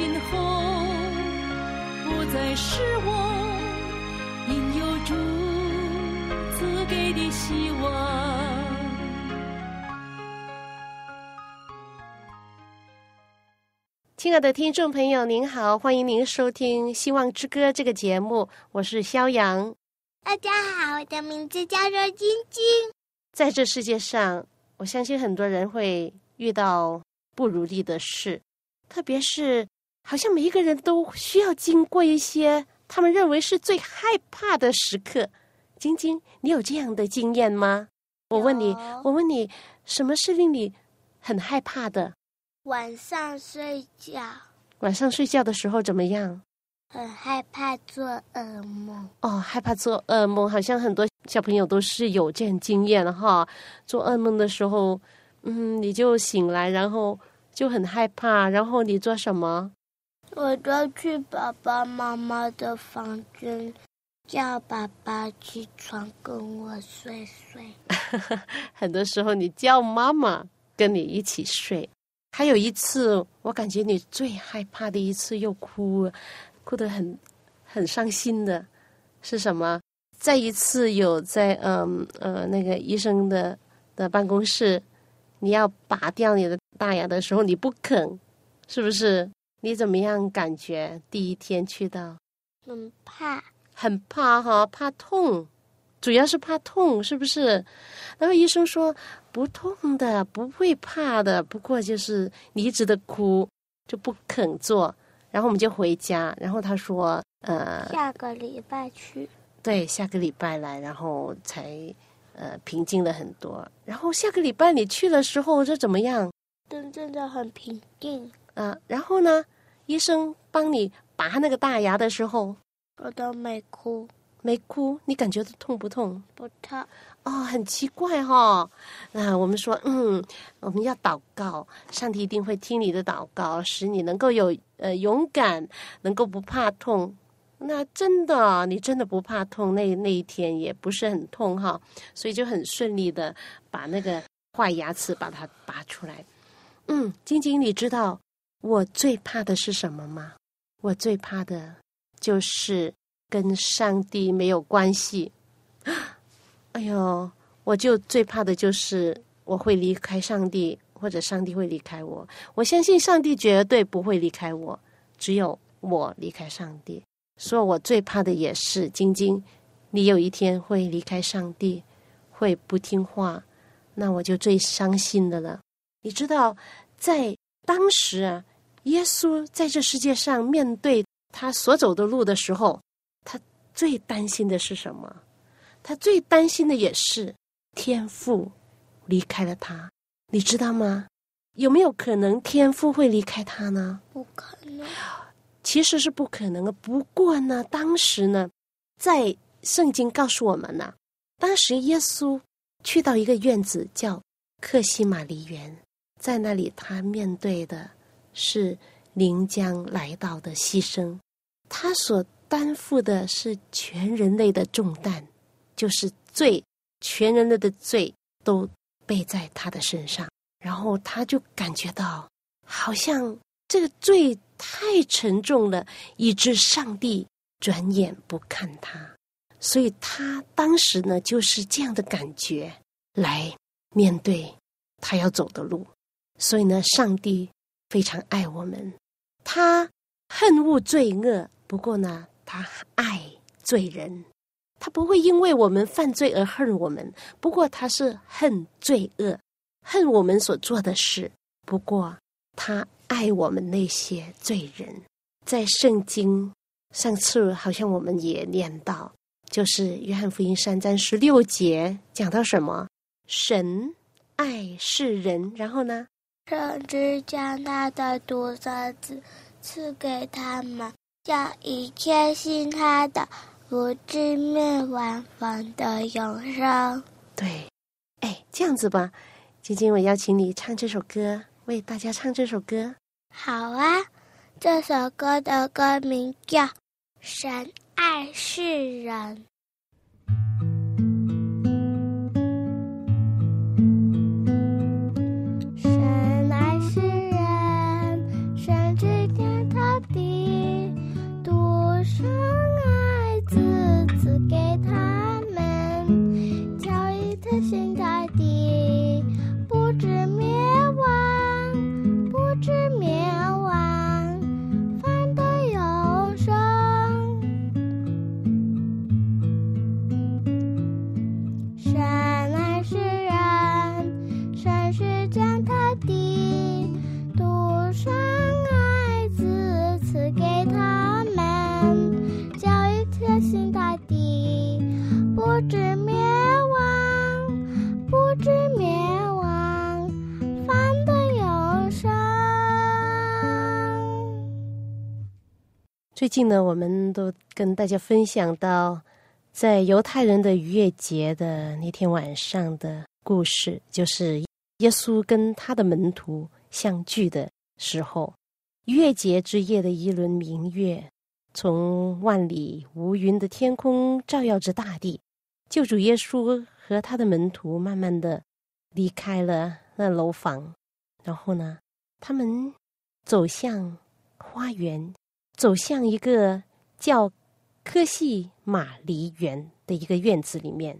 今后不再是我，因有主赐给的希望。亲爱的听众朋友，您好，欢迎您收听《希望之歌》这个节目，我是肖阳。大家好，我的名字叫做晶晶。在这世界上。我相信很多人会遇到不如意的事，特别是好像每一个人都需要经过一些他们认为是最害怕的时刻。晶晶，你有这样的经验吗？我问你，我问你，什么是令你很害怕的？晚上睡觉。晚上睡觉的时候怎么样？很害怕做噩梦哦，害怕做噩梦，好像很多小朋友都是有这样经验哈。做噩梦的时候，嗯，你就醒来，然后就很害怕，然后你做什么？我就去爸爸妈妈的房间，叫爸爸起床跟我睡睡。哈 哈很多时候你叫妈妈跟你一起睡。还有一次，我感觉你最害怕的一次又哭。哭得很，很伤心的，是什么？再一次有在嗯呃那个医生的的办公室，你要拔掉你的大牙的时候，你不肯，是不是？你怎么样感觉？第一天去到，很怕，很怕哈，怕痛，主要是怕痛，是不是？然后医生说不痛的，不会怕的，不过就是你一直的哭，就不肯做。然后我们就回家，然后他说：“呃，下个礼拜去。”对，下个礼拜来，然后才呃平静了很多。然后下个礼拜你去的时候，这怎么样？真正的很平静。啊，然后呢？医生帮你拔那个大牙的时候，我都没哭，没哭。你感觉到痛不痛？不痛。哦，很奇怪哈，那我们说，嗯，我们要祷告，上帝一定会听你的祷告，使你能够有呃勇敢，能够不怕痛。那真的，你真的不怕痛，那那一天也不是很痛哈，所以就很顺利的把那个坏牙齿把它拔出来。嗯，晶晶，你知道我最怕的是什么吗？我最怕的就是跟上帝没有关系。哎呦，我就最怕的就是我会离开上帝，或者上帝会离开我。我相信上帝绝对不会离开我，只有我离开上帝。所以我最怕的也是晶晶，你有一天会离开上帝，会不听话，那我就最伤心的了。你知道，在当时啊，耶稣在这世界上面对他所走的路的时候，他最担心的是什么？他最担心的也是天父离开了他，你知道吗？有没有可能天父会离开他呢？不可能，其实是不可能的。不过呢，当时呢，在圣经告诉我们呢，当时耶稣去到一个院子叫克西玛丽园，在那里他面对的是临将来到的牺牲，他所担负的是全人类的重担。就是罪，全人类的罪都背在他的身上，然后他就感觉到好像这个罪太沉重了，以致上帝转眼不看他，所以他当时呢就是这样的感觉来面对他要走的路。所以呢，上帝非常爱我们，他恨恶罪恶，不过呢，他爱罪人。他不会因为我们犯罪而恨我们，不过他是恨罪恶，恨我们所做的事。不过他爱我们那些罪人。在圣经上次好像我们也念到，就是约翰福音三章十六节讲到什么？神爱世人，然后呢？甚至将他的独生子赐给他们，叫一切信他的不至灭亡，反得永生。对，哎，这样子吧，晶晶，我邀请你唱这首歌，为大家唱这首歌。好啊，这首歌的歌名叫《神爱世人》。最近呢，我们都跟大家分享到，在犹太人的逾越节的那天晚上的故事，就是耶稣跟他的门徒相聚的时候，逾越节之夜的一轮明月，从万里无云的天空照耀着大地。救主耶稣和他的门徒慢慢的离开了那楼房，然后呢，他们走向花园。走向一个叫科西玛梨园的一个院子里面，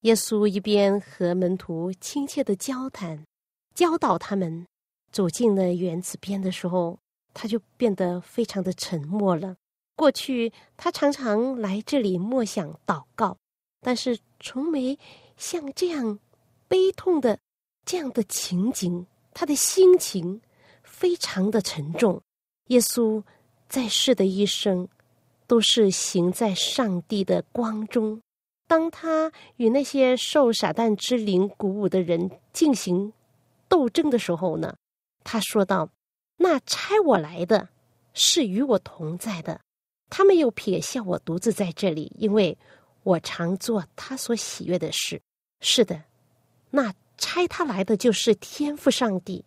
耶稣一边和门徒亲切的交谈，教导他们。走进了园子边的时候，他就变得非常的沉默了。过去他常常来这里默想祷告，但是从没像这样悲痛的这样的情景，他的心情非常的沉重。耶稣。在世的一生，都是行在上帝的光中。当他与那些受撒旦之灵鼓舞的人进行斗争的时候呢，他说道：“那差我来的是与我同在的，他没有撇下我独自在这里，因为我常做他所喜悦的事。是的，那差他来的就是天赋上帝，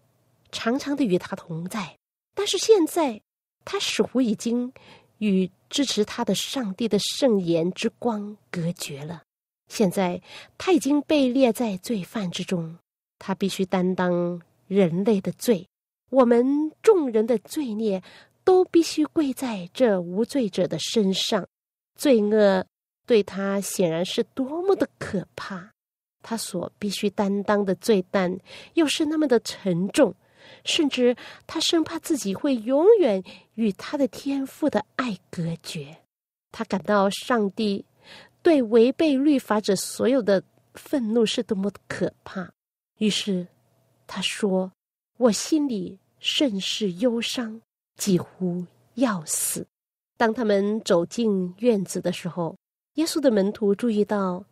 常常的与他同在。但是现在。”他似乎已经与支持他的上帝的圣言之光隔绝了。现在他已经被列在罪犯之中，他必须担当人类的罪。我们众人的罪孽都必须跪在这无罪者的身上。罪恶对他显然是多么的可怕，他所必须担当的罪担又是那么的沉重。甚至他生怕自己会永远与他的天赋的爱隔绝，他感到上帝对违背律法者所有的愤怒是多么的可怕。于是他说：“我心里甚是忧伤，几乎要死。”当他们走进院子的时候，耶稣的门徒注意到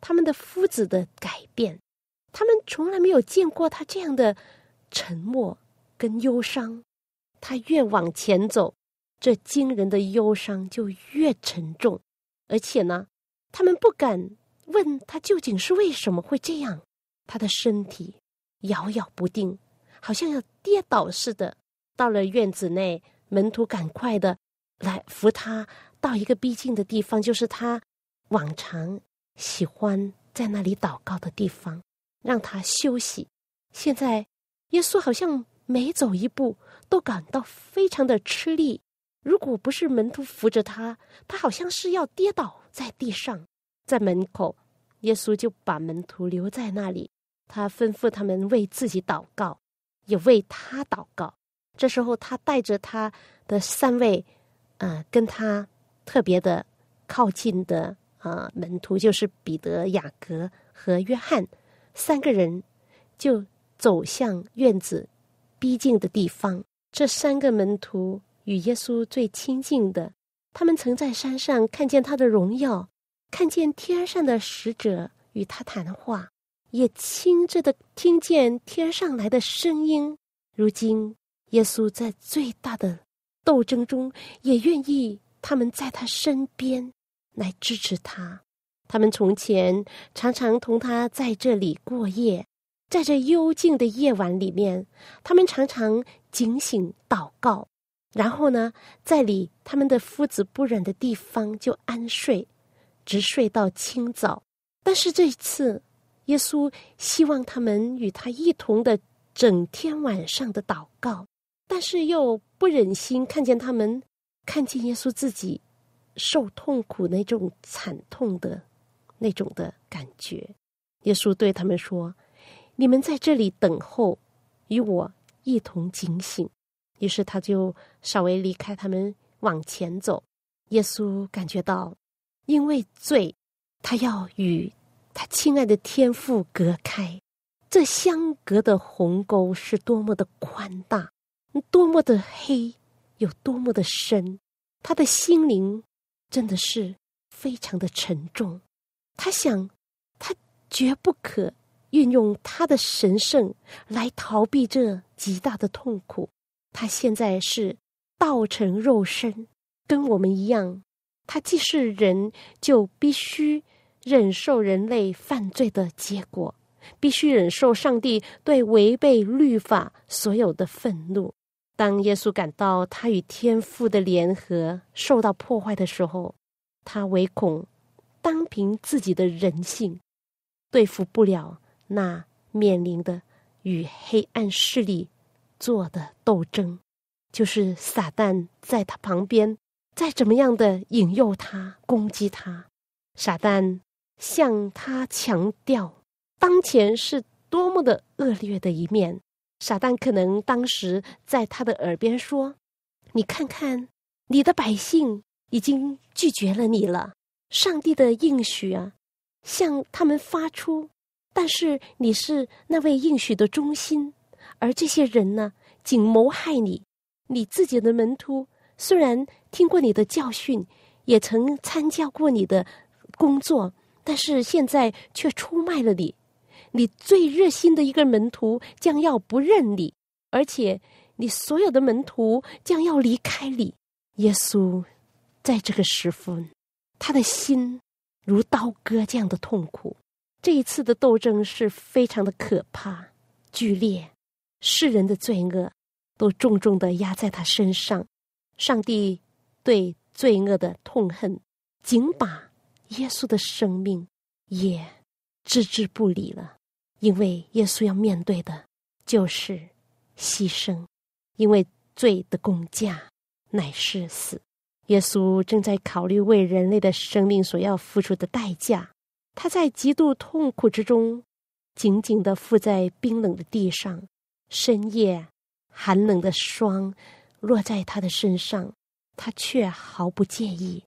他们的夫子的改变，他们从来没有见过他这样的。沉默跟忧伤，他越往前走，这惊人的忧伤就越沉重。而且呢，他们不敢问他究竟是为什么会这样。他的身体摇摇不定，好像要跌倒似的。到了院子内，门徒赶快的来扶他到一个逼近的地方，就是他往常喜欢在那里祷告的地方，让他休息。现在。耶稣好像每走一步都感到非常的吃力。如果不是门徒扶着他，他好像是要跌倒在地上。在门口，耶稣就把门徒留在那里，他吩咐他们为自己祷告，也为他祷告。这时候，他带着他的三位，呃，跟他特别的靠近的啊门徒，就是彼得、雅各和约翰三个人，就。走向院子逼近的地方，这三个门徒与耶稣最亲近的，他们曾在山上看见他的荣耀，看见天上的使者与他谈话，也亲自的听见天上来的声音。如今，耶稣在最大的斗争中，也愿意他们在他身边来支持他。他们从前常常同他在这里过夜，在这幽静的夜晚里面，他们常常警醒祷告，然后呢，在里他们的夫子不忍的地方就安睡，直睡到清早。但是这一次，耶稣希望他们与他一同的整天晚上的祷告，但是又不忍心看见他们看见耶稣自己受痛苦那种惨痛的。那种的感觉，耶稣对他们说：“你们在这里等候，与我一同警醒。”于是他就稍微离开他们，往前走。耶稣感觉到，因为罪，他要与他亲爱的天父隔开。这相隔的鸿沟是多么的宽大，多么的黑，有多么的深。他的心灵真的是非常的沉重。他想，他绝不可运用他的神圣来逃避这极大的痛苦。他现在是道成肉身，跟我们一样。他既是人，就必须忍受人类犯罪的结果，必须忍受上帝对违背律法所有的愤怒。当耶稣感到他与天父的联合受到破坏的时候，他唯恐。单凭自己的人性，对付不了那面临的与黑暗势力做的斗争，就是撒旦在他旁边，再怎么样的引诱他、攻击他，撒旦向他强调当前是多么的恶劣的一面。撒旦可能当时在他的耳边说：“你看看，你的百姓已经拒绝了你了。”上帝的应许啊，向他们发出，但是你是那位应许的中心，而这些人呢，仅谋害你。你自己的门徒虽然听过你的教训，也曾参加过你的工作，但是现在却出卖了你。你最热心的一个门徒将要不认你，而且你所有的门徒将要离开你。耶稣在这个时分。他的心如刀割这样的痛苦，这一次的斗争是非常的可怕、剧烈，世人的罪恶都重重的压在他身上。上帝对罪恶的痛恨，仅把耶稣的生命也置之不理了，因为耶稣要面对的就是牺牲，因为罪的工价乃是死。耶稣正在考虑为人类的生命所要付出的代价。他在极度痛苦之中，紧紧的伏在冰冷的地上。深夜，寒冷的霜落在他的身上，他却毫不介意。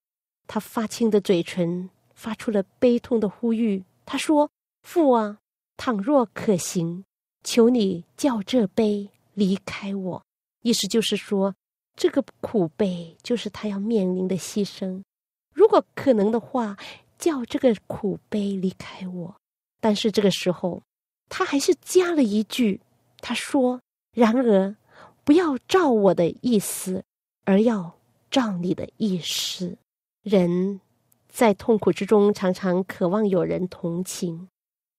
他发青的嘴唇发出了悲痛的呼吁。他说：“父啊，倘若可行，求你叫这杯离开我。”意思就是说。这个苦悲就是他要面临的牺牲。如果可能的话，叫这个苦悲离开我。但是这个时候，他还是加了一句：“他说，然而不要照我的意思，而要照你的意思。”人在痛苦之中，常常渴望有人同情。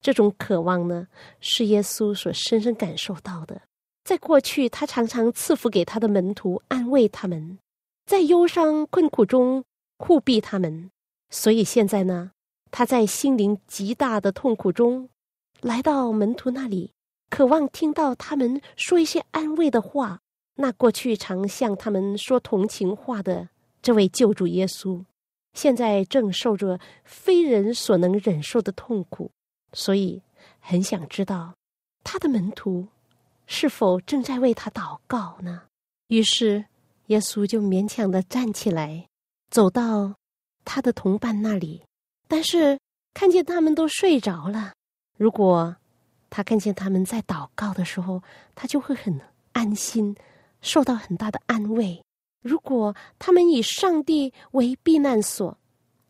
这种渴望呢，是耶稣所深深感受到的。在过去，他常常赐福给他的门徒，安慰他们，在忧伤困苦中护庇他们。所以现在呢，他在心灵极大的痛苦中，来到门徒那里，渴望听到他们说一些安慰的话。那过去常向他们说同情话的这位救主耶稣，现在正受着非人所能忍受的痛苦，所以很想知道他的门徒。是否正在为他祷告呢？于是耶稣就勉强的站起来，走到他的同伴那里。但是看见他们都睡着了。如果他看见他们在祷告的时候，他就会很安心，受到很大的安慰。如果他们以上帝为避难所，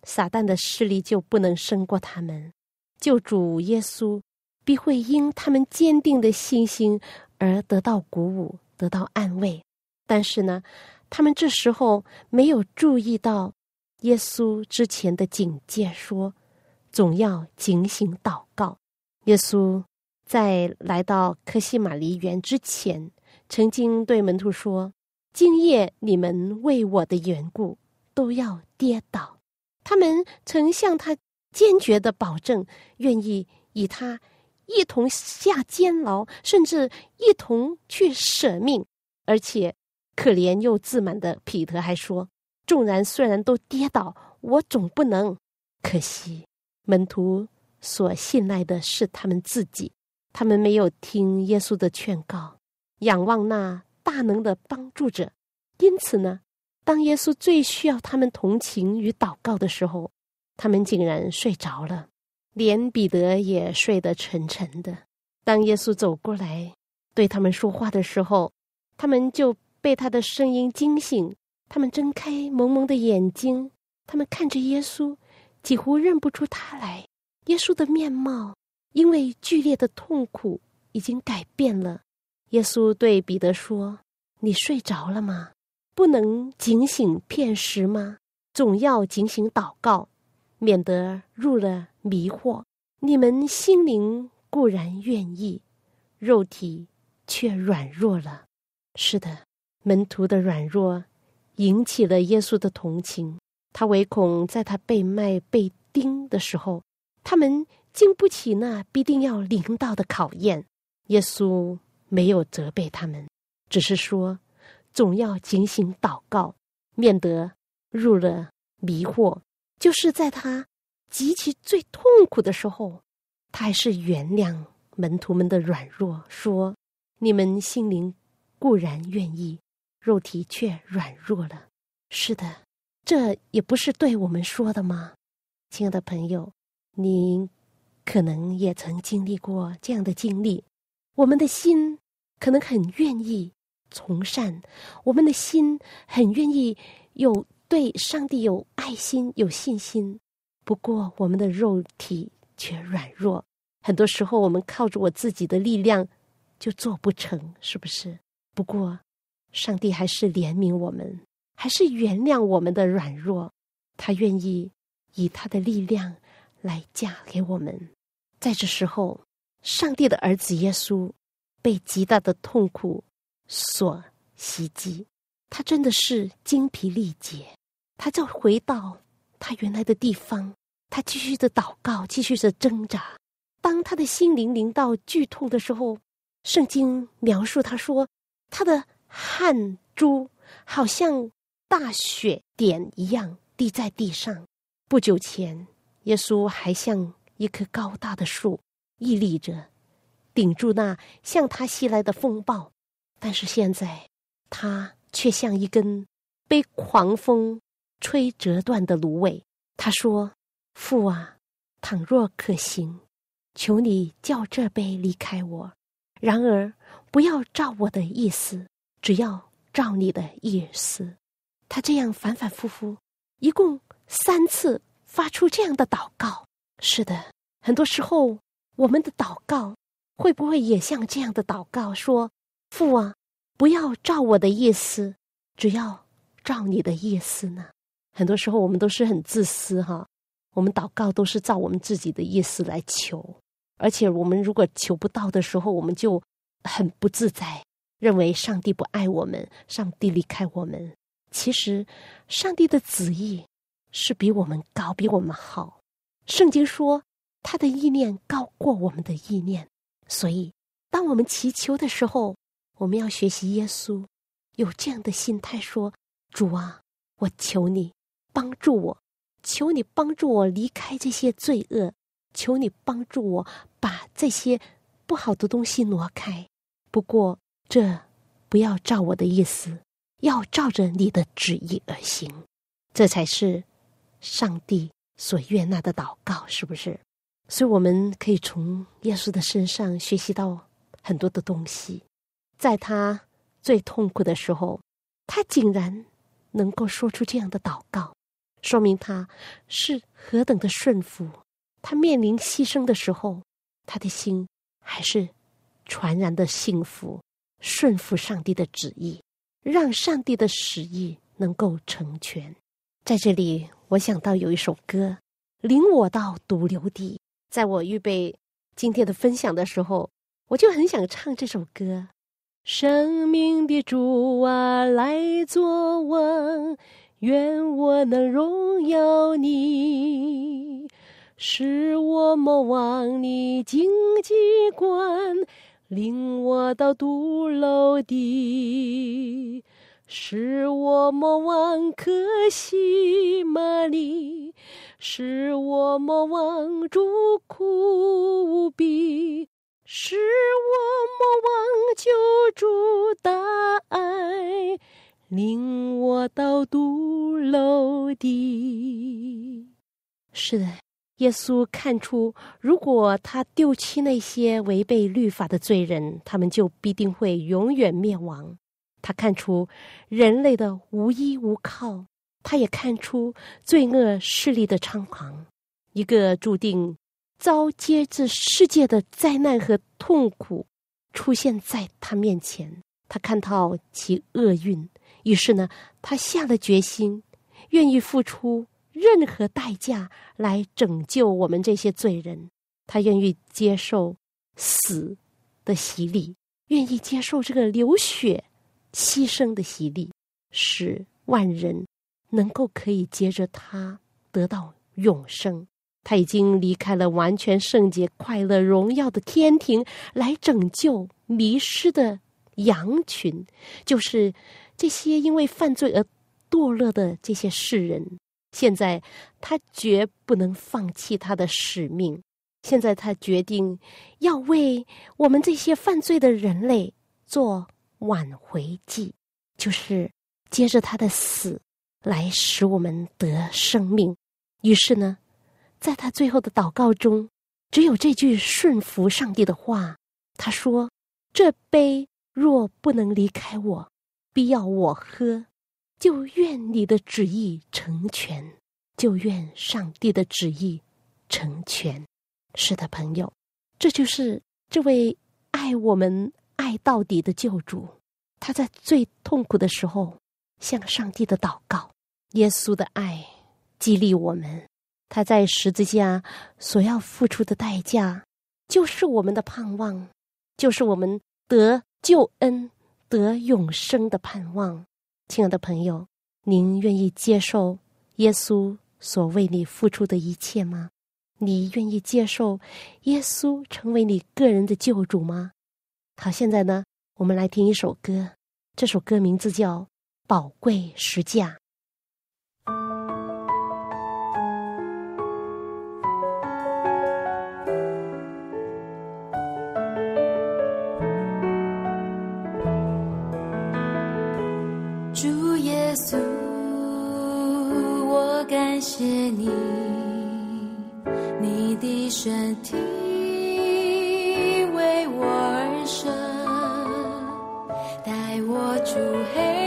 撒旦的势力就不能胜过他们。救主耶稣必会因他们坚定的信心而得到鼓舞，得到安慰。但是呢，他们这时候没有注意到耶稣之前的警戒，说总要警醒祷告。耶稣在来到科西玛梨园之前，曾经对门徒说：“今夜你们为我的缘故都要跌倒。”他们曾向他坚决的保证，愿意与他一同下监牢，甚至一同去舍命，而且。可怜又自满的彼得还说：“众人虽然都跌倒，我总不能。可惜门徒所信赖的是他们自己，他们没有听耶稣的劝告，仰望那大能的帮助者。因此呢，当耶稣最需要他们同情与祷告的时候，他们竟然睡着了，连彼得也睡得沉沉的。当耶稣走过来对他们说话的时候，他们就。”被他的声音惊醒，他们睁开蒙蒙的眼睛，他们看着耶稣，几乎认不出他来。耶稣的面貌因为剧烈的痛苦已经改变了。耶稣对彼得说：“你睡着了吗？不能警醒片时吗？总要警醒祷告，免得入了迷惑。你们心灵固然愿意，肉体却软弱了。是的。”门徒的软弱引起了耶稣的同情，他唯恐在他被卖、被钉的时候，他们经不起那必定要临到的考验。耶稣没有责备他们，只是说，总要警醒祷告，免得入了迷惑。就是在他极其最痛苦的时候，他还是原谅门徒们的软弱，说：“你们心灵固然愿意。”肉体却软弱了，是的，这也不是对我们说的吗？亲爱的朋友，您可能也曾经历过这样的经历。我们的心可能很愿意从善，我们的心很愿意有对上帝有爱心、有信心。不过，我们的肉体却软弱，很多时候我们靠着我自己的力量就做不成，是不是？不过。上帝还是怜悯我们，还是原谅我们的软弱，他愿意以他的力量来嫁给我们。在这时候，上帝的儿子耶稣被极大的痛苦所袭击，他真的是精疲力竭。他就回到他原来的地方，他继续的祷告，继续的挣扎。当他的心灵临到剧痛的时候，圣经描述他说他的。汗珠好像大雪点一样滴在地上。不久前，耶稣还像一棵高大的树，屹立着，顶住那向他袭来的风暴。但是现在，他却像一根被狂风吹折断的芦苇。他说：“父啊，倘若可行，求你叫这杯离开我。然而，不要照我的意思。”只要照你的意思，他这样反反复复，一共三次发出这样的祷告。是的，很多时候我们的祷告会不会也像这样的祷告？说父啊，不要照我的意思，只要照你的意思呢？很多时候我们都是很自私哈，我们祷告都是照我们自己的意思来求，而且我们如果求不到的时候，我们就很不自在。认为上帝不爱我们，上帝离开我们。其实，上帝的旨意是比我们高，比我们好。圣经说，他的意念高过我们的意念。所以，当我们祈求的时候，我们要学习耶稣，有这样的心态：说，主啊，我求你帮助我，求你帮助我离开这些罪恶，求你帮助我把这些不好的东西挪开。不过，这不要照我的意思，要照着你的旨意而行，这才是上帝所悦纳的祷告，是不是？所以我们可以从耶稣的身上学习到很多的东西。在他最痛苦的时候，他竟然能够说出这样的祷告，说明他是何等的顺服。他面临牺牲的时候，他的心还是传然的幸福，顺服上帝的旨意，让上帝的旨意能够成全。在这里，我想到有一首歌，领我到独流地。在我预备今天的分享的时候，我就很想唱这首歌：生命的主啊，来作王，愿我能荣耀你。使我莫忘你荆棘关，领我到独楼地；使我莫忘可喜玛丽，使我莫忘主苦无比，使我莫忘救主大爱，领我到独楼地。是的。耶稣看出，如果他丢弃那些违背律法的罪人，他们就必定会永远灭亡。他看出人类的无依无靠，他也看出罪恶势力的猖狂。一个注定遭接自世界的灾难和痛苦出现在他面前，他看到其厄运，于是呢，他下了决心，愿意付出。任何代价来拯救我们这些罪人，他愿意接受死的洗礼，愿意接受这个流血牺牲的洗礼，使万人能够可以接着他得到永生。他已经离开了完全圣洁、快乐、荣耀的天庭，来拯救迷失的羊群，就是这些因为犯罪而堕落的这些世人。现在，他绝不能放弃他的使命。现在，他决定要为我们这些犯罪的人类做挽回祭，就是接着他的死来使我们得生命。于是呢，在他最后的祷告中，只有这句顺服上帝的话。他说：“这杯若不能离开我，必要我喝。”就愿你的旨意成全，就愿上帝的旨意成全。是的，朋友，这就是这位爱我们爱到底的救主。他在最痛苦的时候向上帝的祷告，耶稣的爱激励我们。他在十字架所要付出的代价，就是我们的盼望，就是我们得救恩、得永生的盼望。亲爱的朋友，您愿意接受耶稣所为你付出的一切吗？你愿意接受耶稣成为你个人的救主吗？好，现在呢，我们来听一首歌，这首歌名字叫《宝贵实价》。感谢你，你的身体为我而生，带我出黑。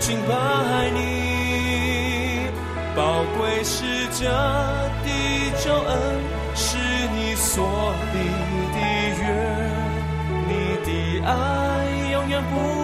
敬拜你，宝贵是这的救恩，是你所立的约，你的爱永远不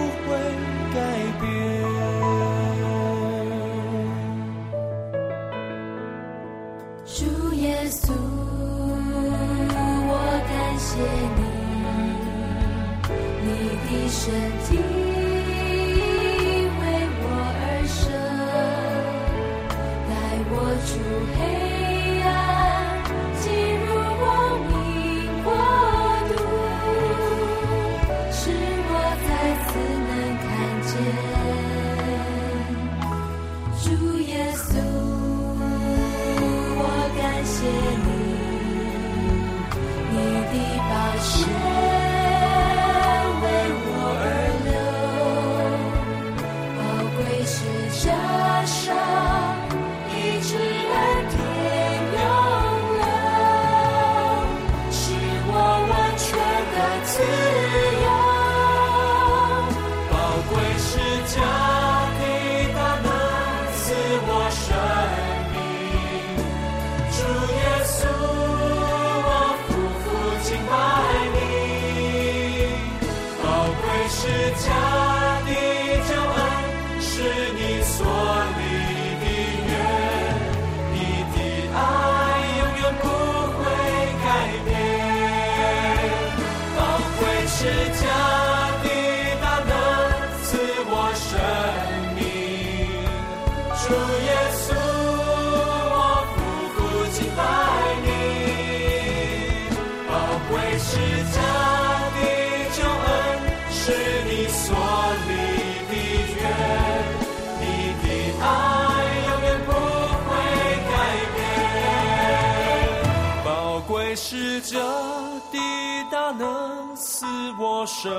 我生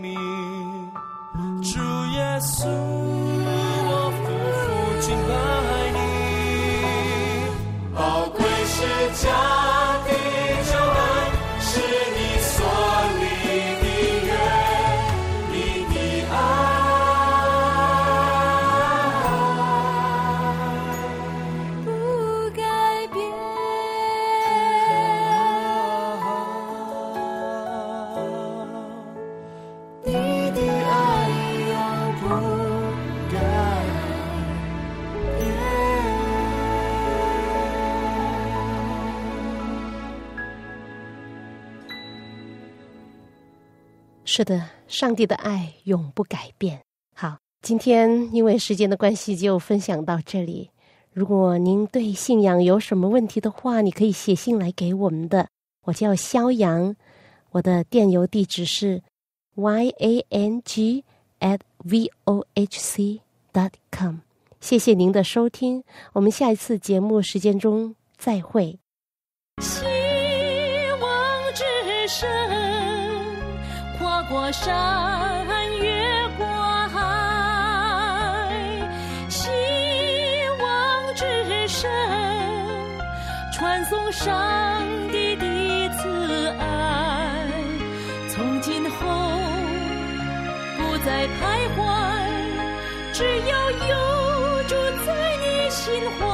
命，主耶稣，我夫妇敬拜你，宝贵是家。是的，上帝的爱永不改变。好，今天因为时间的关系，就分享到这里。如果您对信仰有什么问题的话，你可以写信来给我们的。我叫肖阳，我的电邮地址是 y a n g at v o h c dot com。谢谢您的收听，我们下一次节目时间中再会。希望之声，山，越过海。希望之声，传颂上帝的慈爱。从今后不再徘徊，只要有住在你心怀。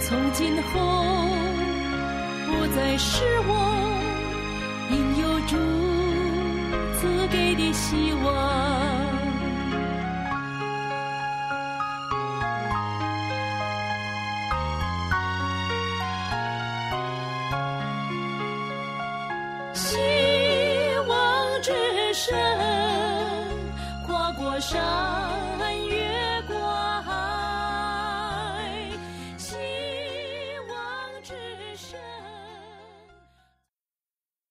从今后不再失望，希望。